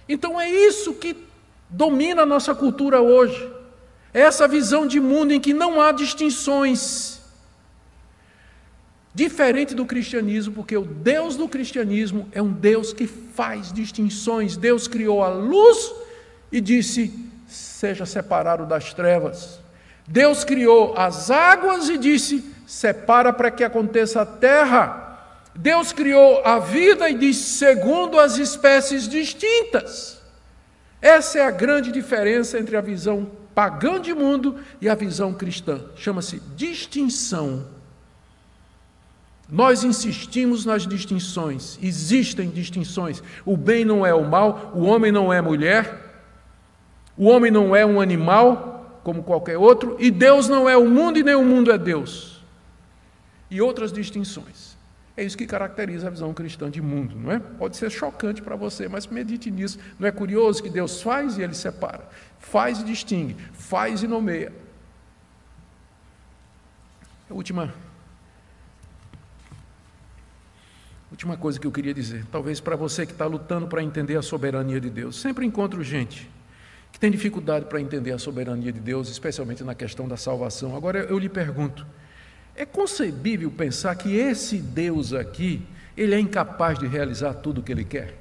Então é isso que domina a nossa cultura hoje. É essa visão de mundo em que não há distinções. Diferente do cristianismo, porque o Deus do cristianismo é um Deus que faz distinções. Deus criou a luz e disse: seja separado das trevas. Deus criou as águas e disse: separa para que aconteça a terra. Deus criou a vida e diz segundo as espécies distintas. Essa é a grande diferença entre a visão pagã de mundo e a visão cristã. Chama-se distinção. Nós insistimos nas distinções. Existem distinções. O bem não é o mal, o homem não é mulher, o homem não é um animal como qualquer outro, e Deus não é o mundo e nem o mundo é Deus. E outras distinções. É isso que caracteriza a visão cristã de mundo, não é? Pode ser chocante para você, mas medite nisso. Não é curioso que Deus faz e ele separa, faz e distingue, faz e nomeia. A última Última coisa que eu queria dizer, talvez para você que está lutando para entender a soberania de Deus, sempre encontro gente que tem dificuldade para entender a soberania de Deus, especialmente na questão da salvação. Agora eu lhe pergunto: é concebível pensar que esse Deus aqui, ele é incapaz de realizar tudo o que ele quer?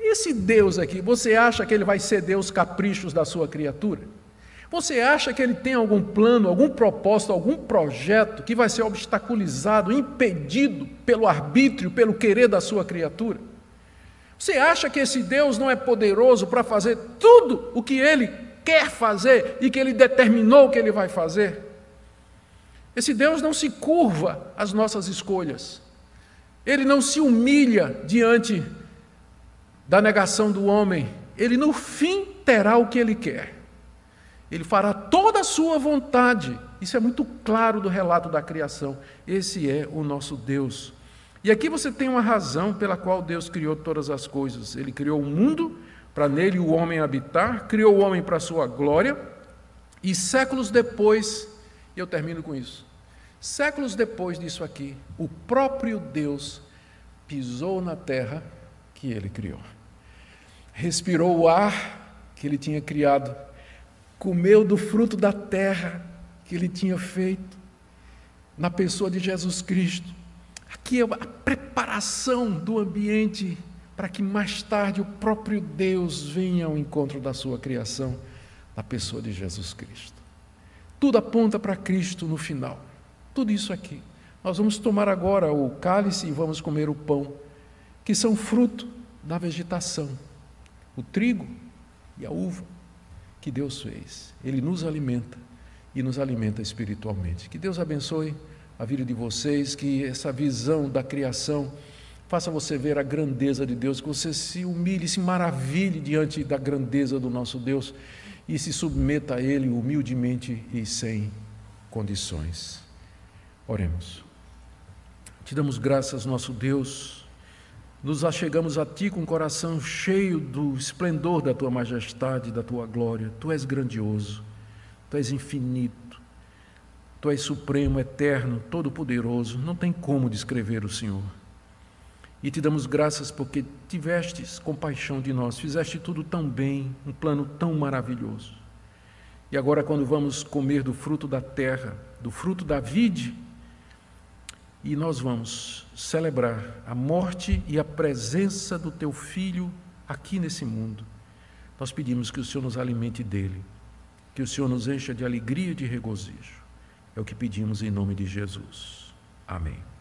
Esse Deus aqui, você acha que ele vai ceder os caprichos da sua criatura? Você acha que ele tem algum plano, algum propósito, algum projeto que vai ser obstaculizado, impedido pelo arbítrio, pelo querer da sua criatura? Você acha que esse Deus não é poderoso para fazer tudo o que ele quer fazer e que ele determinou que ele vai fazer? Esse Deus não se curva às nossas escolhas. Ele não se humilha diante da negação do homem. Ele, no fim, terá o que ele quer. Ele fará toda a sua vontade. Isso é muito claro do relato da criação. Esse é o nosso Deus. E aqui você tem uma razão pela qual Deus criou todas as coisas. Ele criou o mundo para nele o homem habitar, criou o homem para a sua glória, e séculos depois, e eu termino com isso. Séculos depois disso aqui, o próprio Deus pisou na terra que ele criou. Respirou o ar que ele tinha criado comeu do fruto da terra que ele tinha feito, na pessoa de Jesus Cristo. Aqui é a preparação do ambiente para que mais tarde o próprio Deus venha ao encontro da sua criação, na pessoa de Jesus Cristo. Tudo aponta para Cristo no final. Tudo isso aqui. Nós vamos tomar agora o cálice e vamos comer o pão, que são fruto da vegetação, o trigo e a uva que Deus fez. Ele nos alimenta e nos alimenta espiritualmente. Que Deus abençoe a vida de vocês, que essa visão da criação faça você ver a grandeza de Deus, que você se humilhe, se maravilhe diante da grandeza do nosso Deus e se submeta a Ele humildemente e sem condições. Oremos. Te damos graças, nosso Deus nos achegamos a Ti com o coração cheio do esplendor da Tua majestade, da Tua glória. Tu és grandioso, Tu és infinito, Tu és supremo, eterno, todo-poderoso. Não tem como descrever o Senhor. E te damos graças porque tivestes compaixão de nós, fizeste tudo tão bem, um plano tão maravilhoso. E agora, quando vamos comer do fruto da terra, do fruto da vide, e nós vamos celebrar a morte e a presença do teu filho aqui nesse mundo. Nós pedimos que o Senhor nos alimente dele, que o Senhor nos encha de alegria e de regozijo. É o que pedimos em nome de Jesus. Amém.